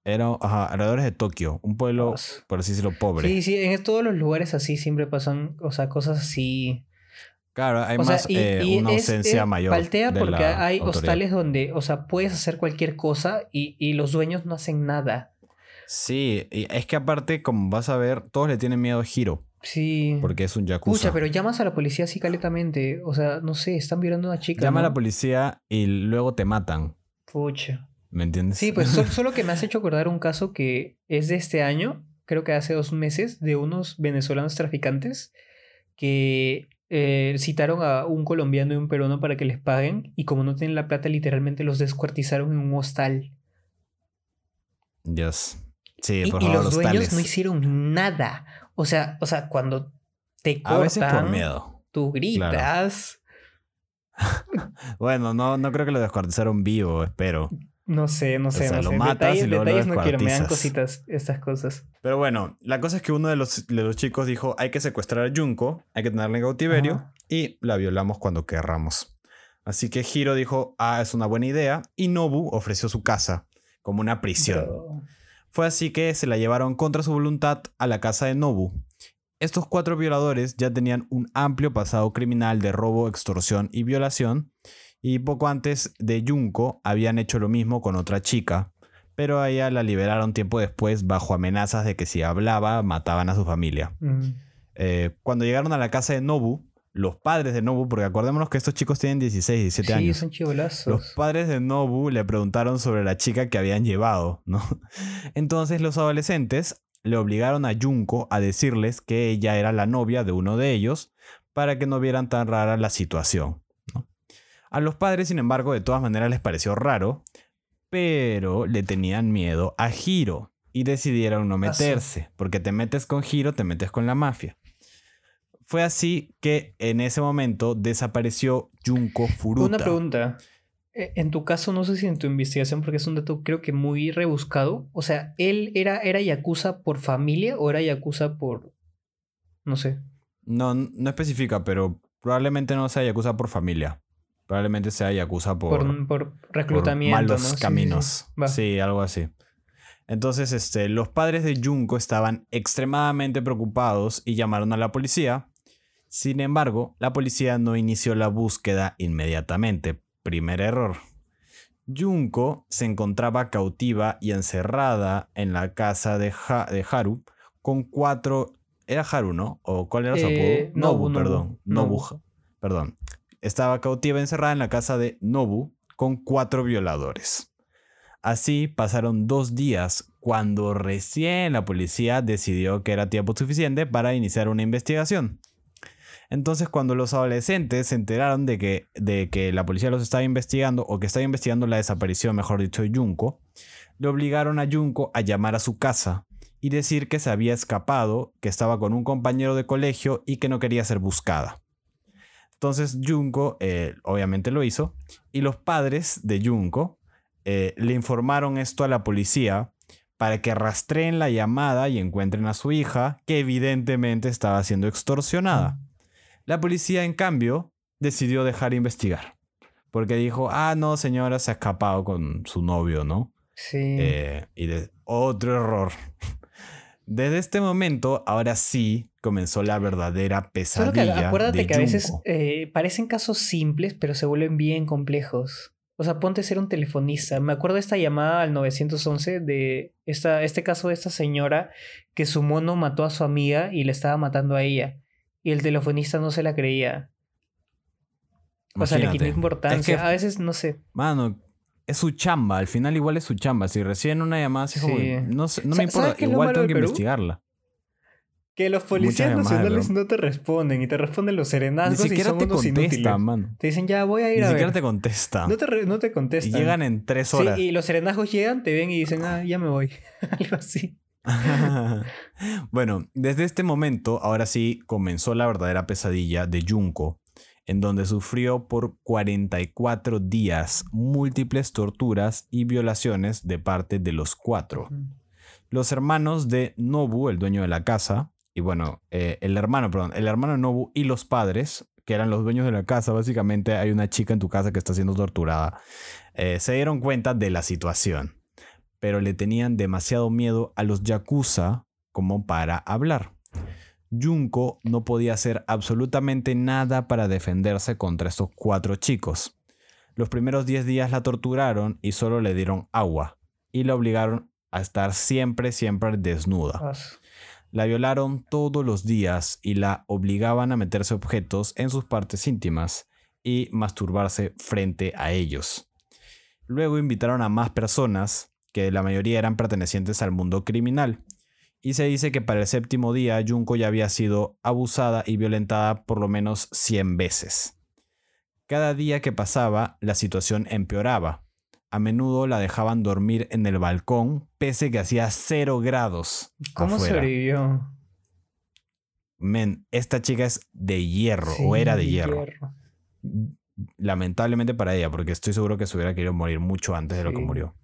Era ajá, alrededor de Tokio, un pueblo, por así decirlo, pobre. Sí, sí, en todos los lugares así siempre pasan, o sea, cosas así. Claro, hay o sea, más y- eh, y una es- ausencia mayor. Paltea de porque la hay autoridad. hostales donde, o sea, puedes hacer cualquier cosa y, y los dueños no hacen nada. Sí, y es que aparte, como vas a ver, todos le tienen miedo a Hiro, Sí. porque es un yakuza. Escucha, pero llamas a la policía así caletamente. O sea, no sé, están violando a una chica. Llama a la policía y luego te matan. Pucha. ¿Me entiendes? Sí, pues so- solo que me has hecho acordar un caso que es de este año, creo que hace dos meses, de unos venezolanos traficantes que eh, citaron a un colombiano y un peruano para que les paguen y como no tienen la plata, literalmente los descuartizaron en un hostal. Dios. Sí, Y, por y favor, los dueños hostales. no hicieron nada. O sea, o sea, cuando te A veces por cortan, miedo. tú gritas. Bueno, no, no creo que lo descuartizaron vivo, espero. No sé, no sé, sea, no lo sé. matas detalles, y luego lo detalles no quiero, me dan cositas estas cosas. Pero bueno, la cosa es que uno de los, de los chicos dijo, hay que secuestrar a Junko, hay que tenerla en cautiverio Ajá. y la violamos cuando querramos. Así que Hiro dijo, ah, es una buena idea, y Nobu ofreció su casa como una prisión. Fue así que se la llevaron contra su voluntad a la casa de Nobu. Estos cuatro violadores ya tenían un amplio pasado criminal de robo, extorsión y violación, y poco antes de Junko habían hecho lo mismo con otra chica, pero a ella la liberaron tiempo después bajo amenazas de que si hablaba mataban a su familia. Mm. Eh, cuando llegaron a la casa de Nobu, los padres de Nobu, porque acordémonos que estos chicos tienen 16, 17 Sí, años. son chivolazos. Los padres de Nobu le preguntaron sobre la chica que habían llevado, ¿no? Entonces los adolescentes le obligaron a Junko a decirles que ella era la novia de uno de ellos para que no vieran tan rara la situación. A los padres, sin embargo, de todas maneras les pareció raro, pero le tenían miedo a Hiro y decidieron no Ah, meterse, porque te metes con Hiro, te metes con la mafia. Fue así que en ese momento desapareció Junko Furuta. Una pregunta. Eh, En tu caso, no sé si en tu investigación, porque es un dato creo que muy rebuscado. O sea, ¿él era, era Yakuza por familia o era Yakuza por... No sé. No, no especifica, pero probablemente no sea Yakuza por familia. Probablemente sea Yakuza por, Por, por por reclutamiento. malos ¿no? Sí, sí, sí. caminos. Sí, algo así. Entonces, este, los padres de Junko estaban extremadamente preocupados y llamaron a la policía. Sin embargo, la policía no inició la búsqueda inmediatamente. Primer error. Junko se encontraba cautiva y encerrada en la casa de, Ha- de Haru con cuatro... ¿Era Haru, no? ¿O cuál era su Eh, apodo? Nobu, Nobu, perdón. Nobu. Nobu. Perdón. Estaba cautiva encerrada en la casa de Nobu con cuatro violadores. Así pasaron dos días cuando recién la policía decidió que era tiempo suficiente para iniciar una investigación. Entonces cuando los adolescentes se enteraron de que, de que la policía los estaba investigando o que estaba investigando la desaparición, mejor dicho, de Junko, le obligaron a Junko a llamar a su casa y decir que se había escapado, que estaba con un compañero de colegio y que no quería ser buscada. Entonces Junko eh, obviamente lo hizo y los padres de Junko eh, le informaron esto a la policía para que rastreen la llamada y encuentren a su hija, que evidentemente estaba siendo extorsionada. La policía, en cambio, decidió dejar investigar. Porque dijo, ah, no, señora, se ha escapado con su novio, ¿no? Sí. Eh, y de otro error. Desde este momento, ahora sí comenzó la verdadera Solo pesadilla. que acuérdate de que a veces eh, parecen casos simples, pero se vuelven bien complejos. O sea, ponte a ser un telefonista. Me acuerdo de esta llamada al 911 de esta, este caso de esta señora que su mono mató a su amiga y le estaba matando a ella. Y el telefonista no se la creía. O sea, le quitó importancia. Es que- A veces, no sé. Mano, es su chamba. Al final igual es su chamba. Si reciben una llamada así como... Sí. No, me ¿sabes importa. Igual tengo que Perú? investigarla. Que los policías nacionales no te responden y te responden los Ni serenazgos y siquiera son te unos contesta, inútiles. mano. Te dicen, ya voy a ir Ni a siquiera ver. te contesta. No te, re- no te y contestan. llegan en tres Sí, horas. y los serenazgos llegan, te ven y dicen, ah, ya me voy. Algo así. bueno, desde este momento, ahora sí comenzó la verdadera pesadilla de Junko, en donde sufrió por 44 días múltiples torturas y violaciones de parte de los cuatro. Los hermanos de Nobu, el dueño de la casa, y bueno, eh, el hermano, perdón, el hermano de Nobu y los padres, que eran los dueños de la casa, básicamente hay una chica en tu casa que está siendo torturada, eh, se dieron cuenta de la situación, pero le tenían demasiado miedo a los yakuza como para hablar. Junko no podía hacer absolutamente nada para defenderse contra estos cuatro chicos. Los primeros 10 días la torturaron y solo le dieron agua y la obligaron a estar siempre, siempre desnuda. La violaron todos los días y la obligaban a meterse objetos en sus partes íntimas y masturbarse frente a ellos. Luego invitaron a más personas, que la mayoría eran pertenecientes al mundo criminal. Y se dice que para el séptimo día Junko ya había sido abusada y violentada por lo menos 100 veces. Cada día que pasaba, la situación empeoraba. A menudo la dejaban dormir en el balcón, pese que hacía cero grados. ¿Cómo afuera. sobrevivió? Men, esta chica es de hierro, o era de, hierro. Lamentablemente para ella, porque estoy seguro que se hubiera querido morir mucho antes de lo que murió.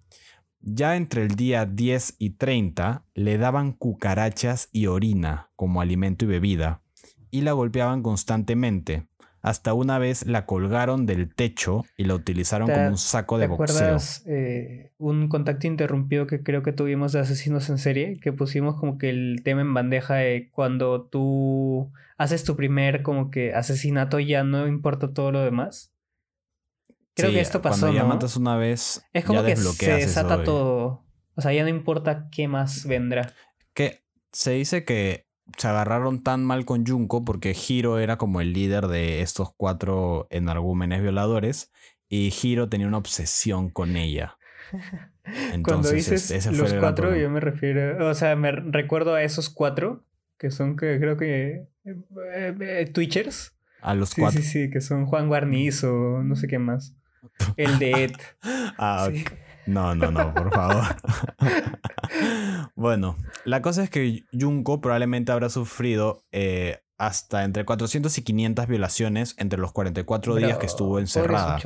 Ya entre el día 10 y 30 le daban cucarachas y orina como alimento y bebida y la golpeaban constantemente. Hasta una vez la colgaron del techo y la utilizaron ¿Te- como un saco de ¿Te boxeo. acuerdas eh, un contacto interrumpido que creo que tuvimos de asesinos en serie? Que pusimos como que el tema en bandeja de cuando tú haces tu primer como que asesinato ya no importa todo lo demás. Creo Sí, que esto pasó, Cuando ya ¿no? matas una vez, Es como ya que se eso desata todo. O sea, ya no importa qué más vendrá. Que se dice que se agarraron tan mal con Junko porque Hiro era como el líder de estos cuatro energúmenes violadores y Hiro tenía una obsesión con ella. Entonces, Cuando dices ese fue los cuatro, problema. yo me refiero, o sea, me recuerdo a esos cuatro que son que creo que eh, eh, Twitchers. A los Sí, cuatro. sí, sí, que son Juan Guarnizo, no sé qué más. El de Ed. Ah, Sí. No, no, no, por favor. bueno, la cosa es que Junko probablemente habrá sufrido eh, hasta entre 400 y 500 violaciones entre los 44 días que Pero, estuvo encerrada.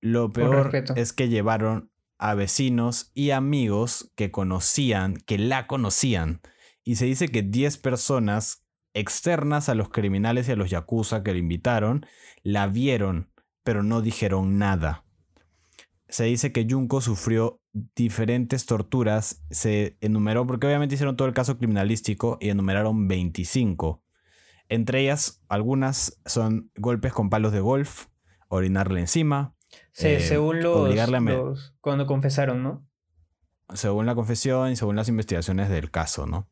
Lo peor es que llevaron a vecinos y amigos que conocían, que la conocían. Y se dice que 10 personas externas a los criminales y a los yakuza que le invitaron, la vieron, pero no dijeron nada. Se dice que Junko sufrió diferentes torturas, se enumeró, porque obviamente hicieron todo el caso criminalístico y enumeraron 25. Entre ellas, algunas son golpes con palos de golf, orinarle encima, Se- eh, según los, obligarle a me- los- Cuando confesaron, ¿no? según la confesión y según las investigaciones del caso, ¿no?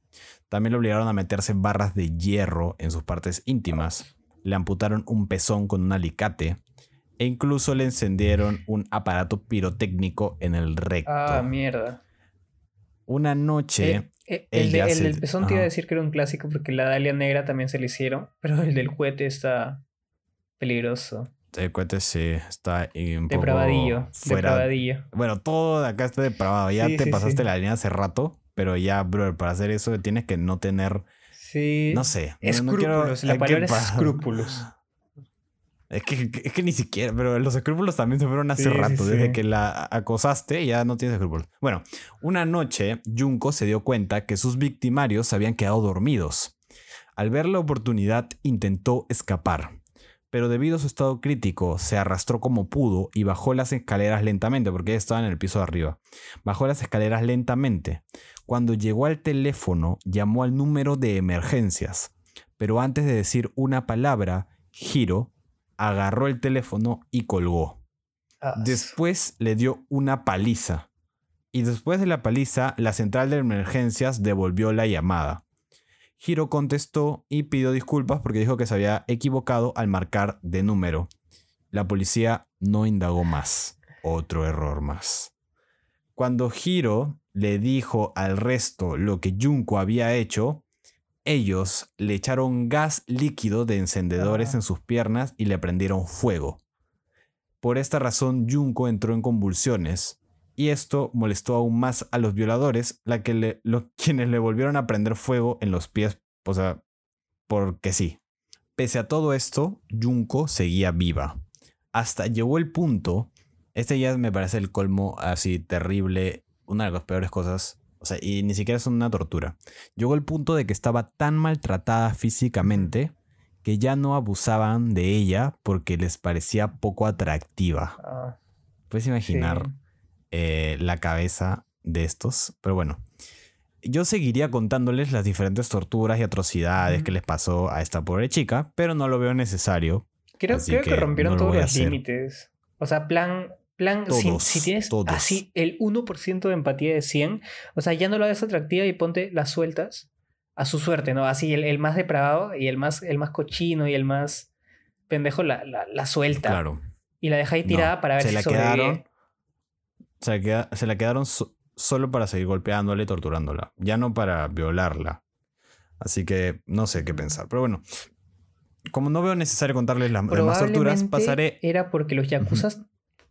También le obligaron a meterse barras de hierro en sus partes íntimas, le amputaron un pezón con un alicate e incluso le encendieron un aparato pirotécnico en el recto. Ah, mierda. Una noche, Eh, eh, el, de- el se- del pezón te iba a decir que era un clásico porque la Dalia Negra también se le hicieron, pero el del cohete está peligroso. el cohete sí está un poco Depravadillo. fuera. Depravadillo. Bueno, todo de acá está depravado. Ya Sí, te sí, pasaste sí. la línea hace rato, pero ya, bro, para hacer eso tienes que no tener, Sí. no sé. no- no quiero- Escrúpulos. la ¿qué palabra es escrúpulos. Es que, es que ni siquiera, pero los escrúpulos también se fueron hace Sí, rato. sí. Desde que la acosaste, ya no tienes escrúpulos. Bueno, una noche, Junko se dio cuenta que sus victimarios se habían quedado dormidos. Al ver la oportunidad, intentó escapar. Pero debido a su estado crítico, se arrastró como pudo y bajó las escaleras lentamente, porque ella estaba en el piso de arriba. Bajó las escaleras lentamente. Cuando llegó al teléfono, llamó al número de emergencias. Pero antes de decir una palabra, Hiro agarró el teléfono y colgó. Ah, Después le dio una paliza. Y después de la paliza, la central de emergencias devolvió la llamada. Hiro contestó y pidió disculpas porque dijo que se había equivocado al marcar de número. La policía no indagó más. Otro error más. Cuando Hiro le dijo al resto lo que Junko había hecho, ellos le echaron gas líquido de encendedores Ah. en sus piernas y le prendieron fuego. Por esta razón, Junko entró en convulsiones y esto molestó aún más a los violadores, la que le- quienes le volvieron a prender fuego en los pies, o sea, porque sí. Pese a todo esto, Junko seguía viva. Hasta llegó el punto, este ya me parece el colmo así terrible, una de las peores cosas, o sea, y ni siquiera es una tortura. Llegó el punto de que estaba tan maltratada físicamente que ya no abusaban de ella porque les parecía poco atractiva. Ah, Puedes sí. imaginar eh, la cabeza de estos, pero bueno. Yo seguiría contándoles las diferentes torturas y atrocidades que les pasó a esta pobre chica, pero no lo veo necesario. Creo, que, que rompieron no todos los hacer. límites. O sea, plan, plan si- Todos, si, tienes todos. así el 1% de empatía de 100, o sea, ya no lo hagas atractiva y ponte las sueltas a su suerte, ¿no? Así el, el más depravado y el más, el más cochino y el más pendejo la, la, la suelta. Claro. Y la deja ahí No, tirada para ver se si la sobrevive. quedaron se la, queda- se la quedaron so- solo para seguir golpeándola y torturándola, ya no para violarla. Así que no sé qué pensar. Pero bueno, como no veo necesario contarles las demás torturas, pasaré. era porque los yakuzas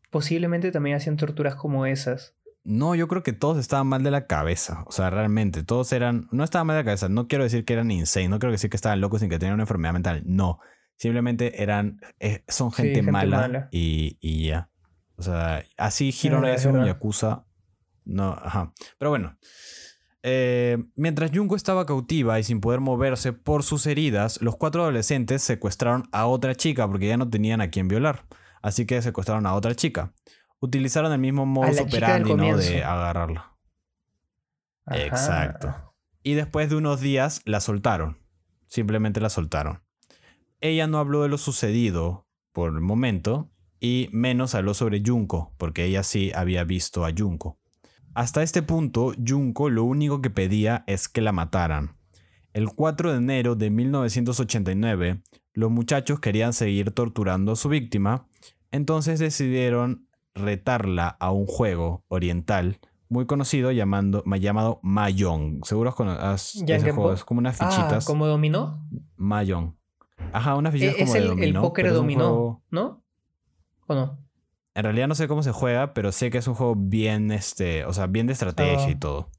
posiblemente también hacían torturas como esas. No, yo creo que todos estaban mal de la cabeza. O sea, realmente, todos eran. No estaban mal de la cabeza. No quiero decir que eran insane. No quiero decir que estaban locos sin que tenían una enfermedad mental. No. Simplemente eran. eh, son Sí, gente, mala, mala. Y, y ya. O sea, así Hiro no es un yakuza. No, ajá. Pero bueno. Eh, mientras Junko estaba cautiva y sin poder moverse por sus heridas, los cuatro adolescentes secuestraron a otra chica porque ya no tenían a quien violar. Así que secuestraron a otra chica. Utilizaron el mismo modus del operandi ¿no? de agarrarla. Ajá. Exacto. Y después de unos días la soltaron. Simplemente la soltaron. Ella no habló de lo sucedido por el momento y menos habló sobre Junko, porque ella sí había visto a Junko. Hasta este punto, Junko lo único que pedía es que la mataran. El 4 de enero de 1989, los muchachos querían seguir torturando a su víctima, entonces decidieron retarla a un juego oriental muy conocido llamando, ma- llamado Mahjong. Seguro has ese juego es como unas Ah, fichitas. ¿como dominó? Mahjong. Ajá, unas fichitas Eh, es como de el, el dominó. póker es un dominó, juego- ¿no? ¿O no? En realidad no sé cómo se juega, pero sé que es un juego bien, este, o sea, bien de estrategia y Ah. todo.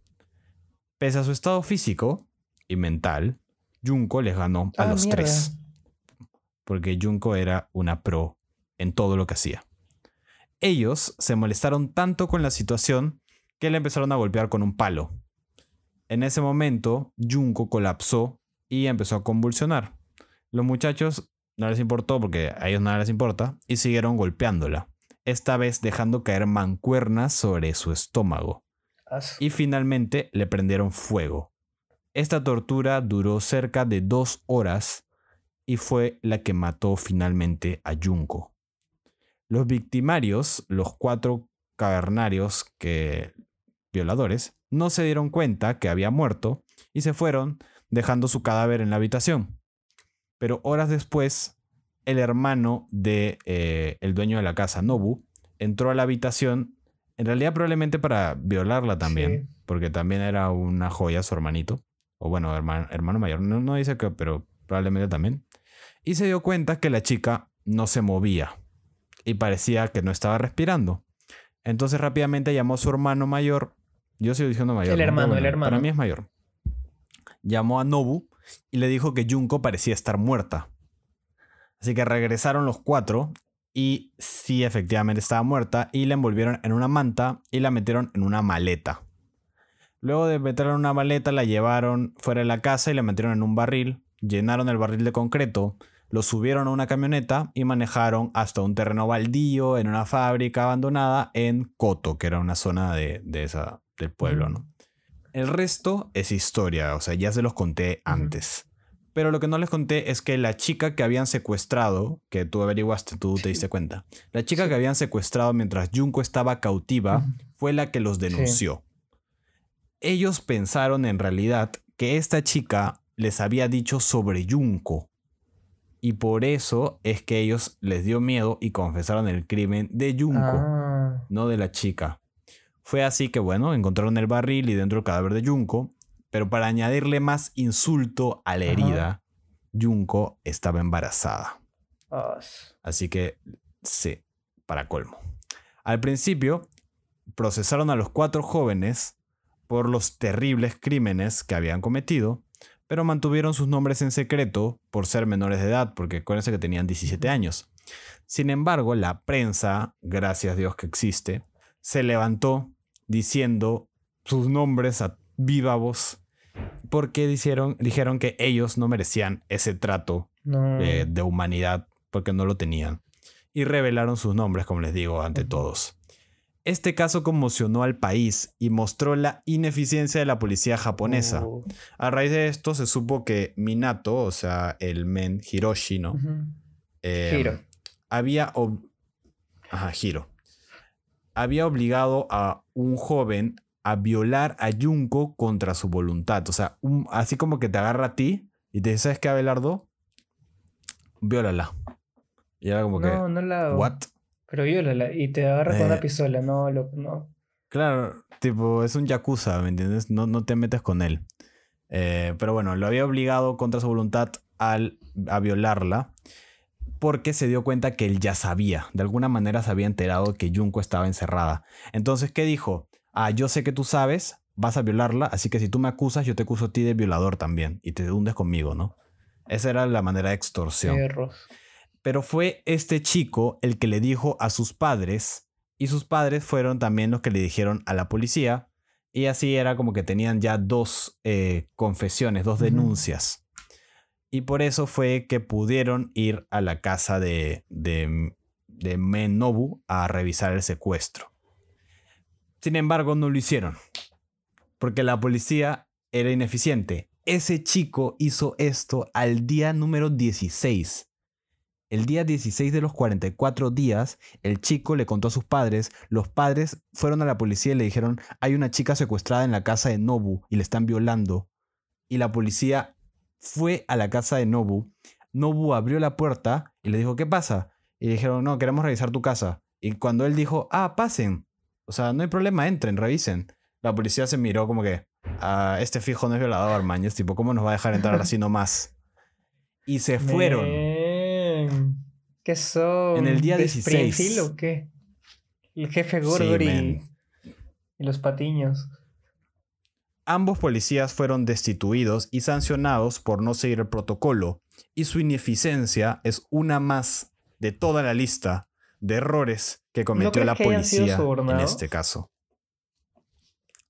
Pese a su estado físico y mental, Junko les ganó a Ah, los mierda. tres. Porque Junko era una pro en todo lo que hacía. Ellos se molestaron tanto con la situación que le empezaron a golpear con un palo. En ese momento, Junko colapsó y empezó a convulsionar. Los muchachos no les importó porque a ellos nada les importa y siguieron golpeándola, esta vez dejando caer mancuernas sobre su estómago y finalmente le prendieron fuego. Esta tortura duró cerca de dos horas y fue la que mató finalmente a Junko. Los victimarios, los cuatro cavernarios que violadores, no se dieron cuenta que había muerto y se fueron dejando su cadáver en la habitación. Pero horas después, el hermano de eh, el dueño de la casa, Nobu, entró a la habitación, en realidad probablemente para violarla también, Sí. porque también era una joya su hermanito, o bueno, hermano, hermano mayor, no, no dice que, pero probablemente también, y se dio cuenta que la chica no se movía y parecía que no estaba respirando. Entonces rápidamente llamó a su hermano mayor, yo sigo diciendo mayor. El hermano, el Para hermano. mí es mayor. Llamó a Nobu y le dijo que Junko parecía estar muerta. Así que regresaron los cuatro y sí, efectivamente estaba muerta y la envolvieron en una manta y la metieron en una maleta. Luego de meterla en una maleta, la llevaron fuera de la casa y la metieron en un barril, llenaron el barril de concreto, lo subieron a una camioneta y manejaron hasta un terreno baldío en una fábrica abandonada en Koto, que era una zona de, de esa, del pueblo, ¿no? El resto es historia, o sea, ya se los conté antes. Pero lo que no les conté es que la chica que habían secuestrado, que tú averiguaste, tú te diste cuenta, la chica Sí. que habían secuestrado mientras Junko estaba cautiva fue la que los denunció. Ellos pensaron en realidad que esta chica les había dicho sobre Junko. Y por eso es que ellos les dio miedo y confesaron el crimen de Junko Ah, no de la chica. Fue así que, bueno, encontraron el barril y dentro el cadáver de Junko, pero para añadirle más insulto a la Ajá. herida, Junko estaba embarazada. Así que, sí, para colmo. Al principio, procesaron a los cuatro jóvenes por los terribles crímenes que habían cometido, pero mantuvieron sus nombres en secreto por ser menores de edad, porque acuérdense que tenían 17 años. Sin embargo, la prensa, gracias a Dios que existe, se levantó diciendo sus nombres a viva voz, porque dijeron, dijeron que ellos no merecían ese trato no. eh, de humanidad porque no lo tenían. Y revelaron sus nombres, como les digo, ante todos. Este caso conmocionó al país y mostró la ineficiencia de la policía japonesa. Oh. A raíz de esto se supo que Minato, o sea, el men Hiroshi, ¿no? Eh, Hiro. Había... ob- Ajá, Hiro. Había obligado a un joven a violar a Junko contra su voluntad. O sea, un- así como que te agarra a ti y te dice, ¿sabes qué, Abelardo? Viólala. Y era como No, que, no la. ¿what? Pero viólala y te agarra con Eh. una pistola. No, lo, no. Claro, tipo, es un yakuza, ¿me entiendes? No, no te metes con él. Eh, pero bueno, lo había obligado contra su voluntad al, a violarla porque se dio cuenta que él ya sabía, de alguna manera se había enterado que Junko estaba encerrada. Entonces, ¿qué dijo? Ah, yo sé que tú sabes, vas a violarla, así que si tú me acusas, yo te acuso a ti de violador también y te hundes conmigo, ¿no? Esa era la manera de extorsión. Pero fue este chico el que le dijo a sus padres y sus padres fueron también los que le dijeron a la policía y así era como que tenían ya dos eh, confesiones, dos denuncias. Y por eso fue que pudieron ir a la casa de, de, de Menobu a revisar el secuestro. Sin embargo, no lo hicieron. Porque la policía era ineficiente. Ese chico hizo esto al día número 16. El día 16 de los 44 días, el chico le contó a sus padres, los padres fueron a la policía y le dijeron, hay una chica secuestrada en la casa de Nobu y le están violando. Y la policía fue a la casa de Nobu. Nobu abrió la puerta y le dijo, ¿qué pasa? Y le dijeron, no, queremos revisar tu casa. Y cuando él dijo, ah, pasen. O sea, no hay problema, entren, revisen. La policía se miró como que, ah, este fijo no es violador, maños. Tipo, ¿cómo nos va a dejar entrar así nomás? Y se fueron. ¿Qué son? En el día ¿De 16. Springfield o qué? El jefe Sí, men. y los patiños. Ambos policías fueron destituidos y sancionados por no seguir el protocolo, y su ineficiencia es una más de toda la lista de errores que cometió la que policía en este caso.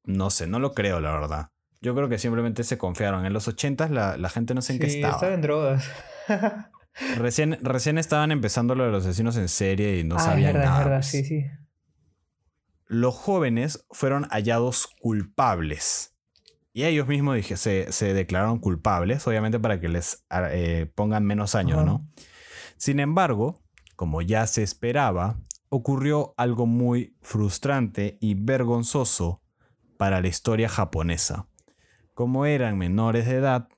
No sé, no lo creo, la verdad. Yo creo que simplemente se confiaron. En los 80 la, la gente no sé en qué estaba. estaba en drogas. Recién, recién estaban empezando lo de los asesinos en serie y no ah, sabían verdad, nada. verdad, pues. sí, sí. los jóvenes fueron hallados culpables. Y ellos mismos dije, se, se declararon culpables, obviamente para que les ah, eh, pongan menos años. ¿no? Sin embargo, como ya se esperaba, ocurrió algo muy frustrante y vergonzoso para la historia japonesa. Como eran menores de edad,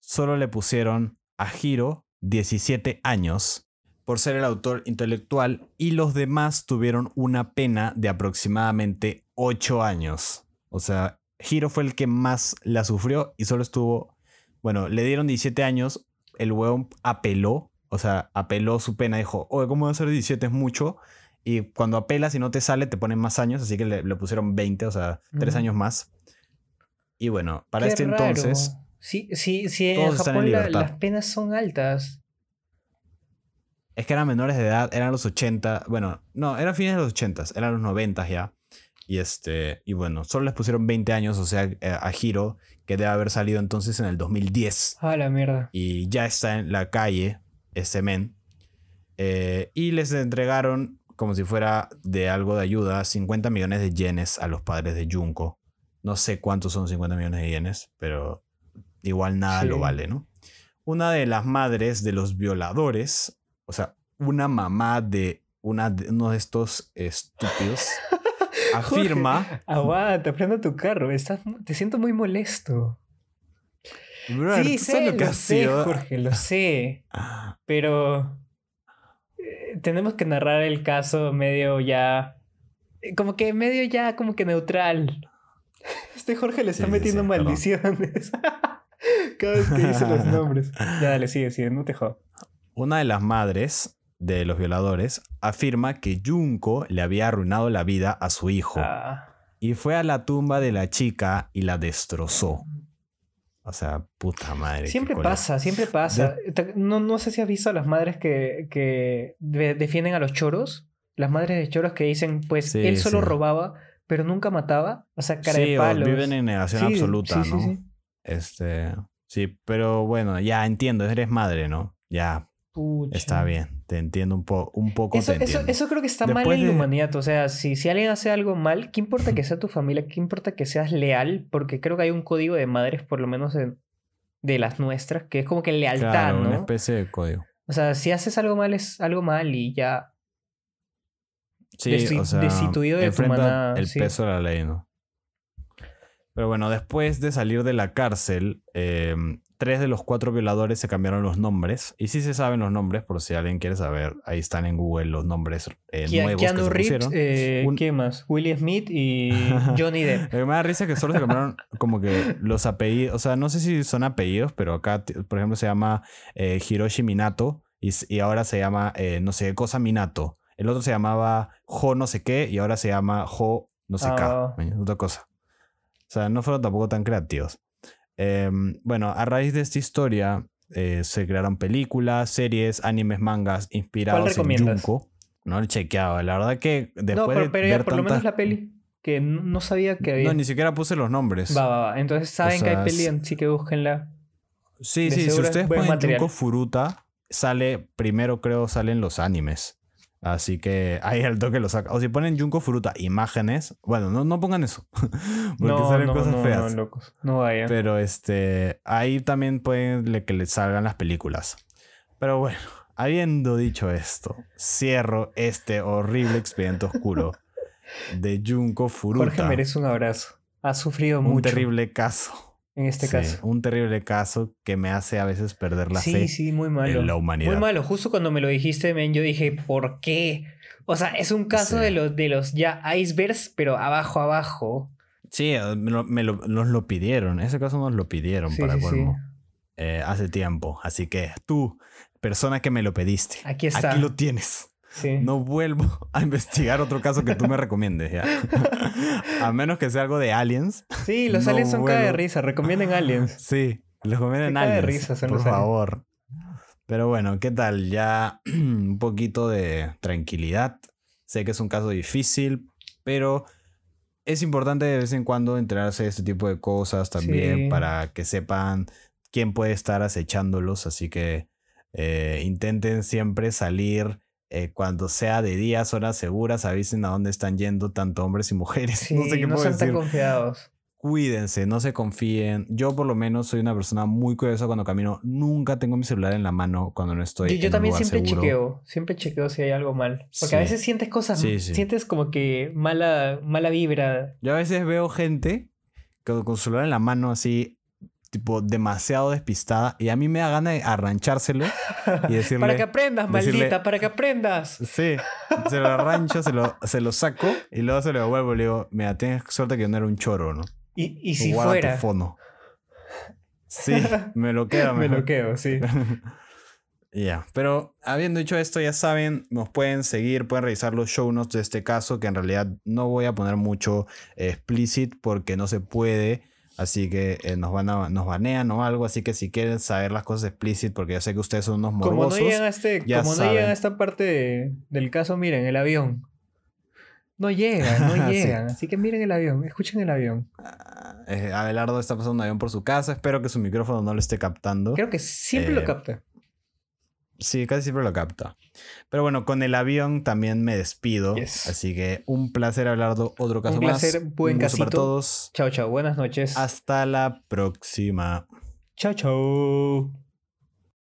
solo le pusieron a Hiro 17 años por ser el autor intelectual y los demás tuvieron una pena de aproximadamente 8 años. O sea, Hiro fue el que más la sufrió y solo estuvo, bueno, le dieron 17 años, el huevón apeló, o sea, apeló su pena, dijo, oye, ¿cómo va a ser 17? Es mucho. Y cuando apelas y no te sale, te ponen más años, así que le, le pusieron 20, o sea, 3 Ujú. años más. Y bueno, para Qué este raro. entonces, Sí, sí, sí, en todos en Japón la- libertad. las penas son altas. Es que eran menores de edad, eran los 80, bueno, no, eran fines de los 80, eran los 90 ya. Y este, y bueno, solo les pusieron 20 años, o sea, eh, a Hiro, que debe haber salido entonces en el 2010. Ah, la mierda. Y ya está en la calle, este men. Eh, y les entregaron, como si fuera de algo de ayuda, 50 millones de yenes a los padres de Junko. No sé cuántos son 50 millones de yenes, pero igual nada Sí. lo vale, ¿no? Una de las madres de los violadores, o sea, una mamá de, una de uno de estos estúpidos, afirma. Jorge, aguanta, prenda tu carro. Estás, te siento muy molesto. Sí, ¿tú sé, lo que lo sé, sido? Jorge, lo sé. Pero eh, tenemos que narrar el caso medio ya. eh, Como que medio ya, como que neutral. Este Jorge le está Sí, metiendo sí, maldiciones. Cada vez que dice los nombres. Ya, dale, sigue, sigue, no te jodas. Una de las madres de los violadores afirma que Junko le había arruinado la vida a su hijo Ah, y fue a la tumba de la chica y la destrozó. O sea, puta madre. siempre pasa, siempre pasa. No, no sé si has visto a las madres que, que de- defienden a los choros. Las madres de choros que dicen, pues Sí, él solo sí. robaba, pero nunca mataba. O sea, cara Sí, de o palos. viven en negación Sí, absoluta, sí, sí, ¿no? Este, sí, pero bueno, ya entiendo, eres madre, ¿no? Ya Pucha. está bien, te entiendo un, po un poco. Eso, te eso, creo que está mal en la de- humanidad. O sea, si, si alguien hace algo mal, ¿qué importa que sea tu familia? ¿Qué importa que seas leal? Porque creo que hay un código de madres, por lo menos de, de las nuestras, que es como que lealtad, Claro, ¿no? una especie de código. O sea, si haces algo mal, es algo mal y ya. Sí, o sea, destituido de tu el sí. peso de la ley, ¿no? Pero bueno, después de salir de la cárcel, eh, tres de los cuatro violadores se cambiaron los nombres. Y sí se saben los nombres, por si alguien quiere saber. Ahí están en Google los nombres eh, nuevos Keanu que se Reeves, pusieron. eh, Un- ¿qué más? Willie Smith y Johnny Depp. Lo que me da risa es que solo se cambiaron como que los apellidos. O sea, no sé si son apellidos, pero acá, por ejemplo, se llama eh, Hiroshi Minato y, y ahora se llama, eh, no sé, cosa Minato. El otro se llamaba Jo no sé qué y ahora se llama Jo no sé Ah. qué. Otra cosa. O sea, no fueron tampoco tan creativos. Em, bueno, a raíz de esta historia eh, se crearon películas, series, animes, mangas inspirados en? Junko. No lo he chequeado. La verdad que después no, pero, de pero ya ver por lo menos tantas- la peli. Que no, sabía que había. No, ni siquiera puse los nombres. Va, va, va. Entonces saben O que hay sea, peli, así que búsquenla. Sí, De sí, si ustedes ponen material. Junko Furuta, sale, primero creo salen los animes. Así que ahí al toque lo saca. O si ponen Junko Furuta imágenes, bueno, no, no pongan eso. Porque no, salen no, cosas no, feas. no, locos. No vayan. Pero este, ahí también pueden le- que les salgan las películas. Pero bueno, habiendo dicho esto, cierro este horrible expediente oscuro de Junko Furuta. Jorge merece un abrazo. Ha sufrido un mucho terrible caso. En este Sí, caso. Un terrible caso que me hace a veces perder la sí, fe sí, muy malo. en la humanidad. Muy malo. Justo cuando me lo dijiste, men, yo dije, ¿por qué? O sea, es un caso Sí. de, los, de los ya icebergs, pero abajo, abajo. Sí, eh, me lo, me lo- nos lo pidieron. Ese caso nos lo pidieron Sí, para sí, sí. colmo. eh, hace tiempo. Así que tú, persona que me lo pediste, Aquí está. aquí lo tienes. Sí. No vuelvo a investigar otro caso que tú me recomiendes, ¿ya? a menos que sea algo de aliens. Sí, los No aliens son cara de vuelvo. risa. Recomienden aliens. Sí, los recomienden de aliens. risa son por los aliens. favor. Pero bueno, ¿qué tal? Ya un poquito de tranquilidad. Sé que es un caso difícil, pero es importante de vez en cuando enterarse de este tipo de cosas también Sí. para que sepan quién puede estar acechándolos. Así que eh, intenten siempre salir eh, cuando sea de días, horas seguras. Avisen a dónde están yendo tanto hombres y mujeres. Sí, no sé qué no puedo sean decir tan confiados. cuídense, no se confíen. Yo por lo menos soy una persona muy cuidadosa cuando camino. Nunca tengo mi celular en la mano cuando no estoy Yo, yo en un también lugar siempre seguro. chequeo, siempre chequeo si hay algo mal. Porque a veces sientes cosas, sí. sientes como que mala, mala vibra. Yo a veces veo gente con, con su celular en la mano así, tipo demasiado despistada y a mí me da ganas de arranchárselo y decirle... para que aprendas, decirle- maldita, para que aprendas. Sí, se lo arrancho, se lo, se lo saco y luego se lo devuelvo y le digo, mira, tienes suerte que no era un choro, ¿no? Y, y si Guarda tu fuera, fono. Sí, me lo quedo. me lo quedo, sí. Ya, pero habiendo dicho esto, ya saben, nos pueden seguir, pueden revisar los show notes de este caso, que en realidad no voy a poner mucho eh, explicit porque no se puede, así que eh, nos van a, nos banean o algo, así que si quieren saber las cosas explicit, porque yo sé que ustedes son unos Como no morbosos, llegan a este, ya como no llegan a esta parte de- del caso, miren, el avión. No llegan, no Sí. llegan. Así que miren el avión, escuchen el avión. eh, Abelardo está pasando un avión por su casa, espero que su micrófono no lo esté captando. Creo que siempre Eh, lo capta. Sí, casi siempre lo capta. Pero bueno, con el avión también me despido. Yes. Así que un placer, Abelardo. Otro caso placer, más. buen un gusto para casito. todos. Chao, chao. Buenas noches. Hasta la próxima. Chao, chao.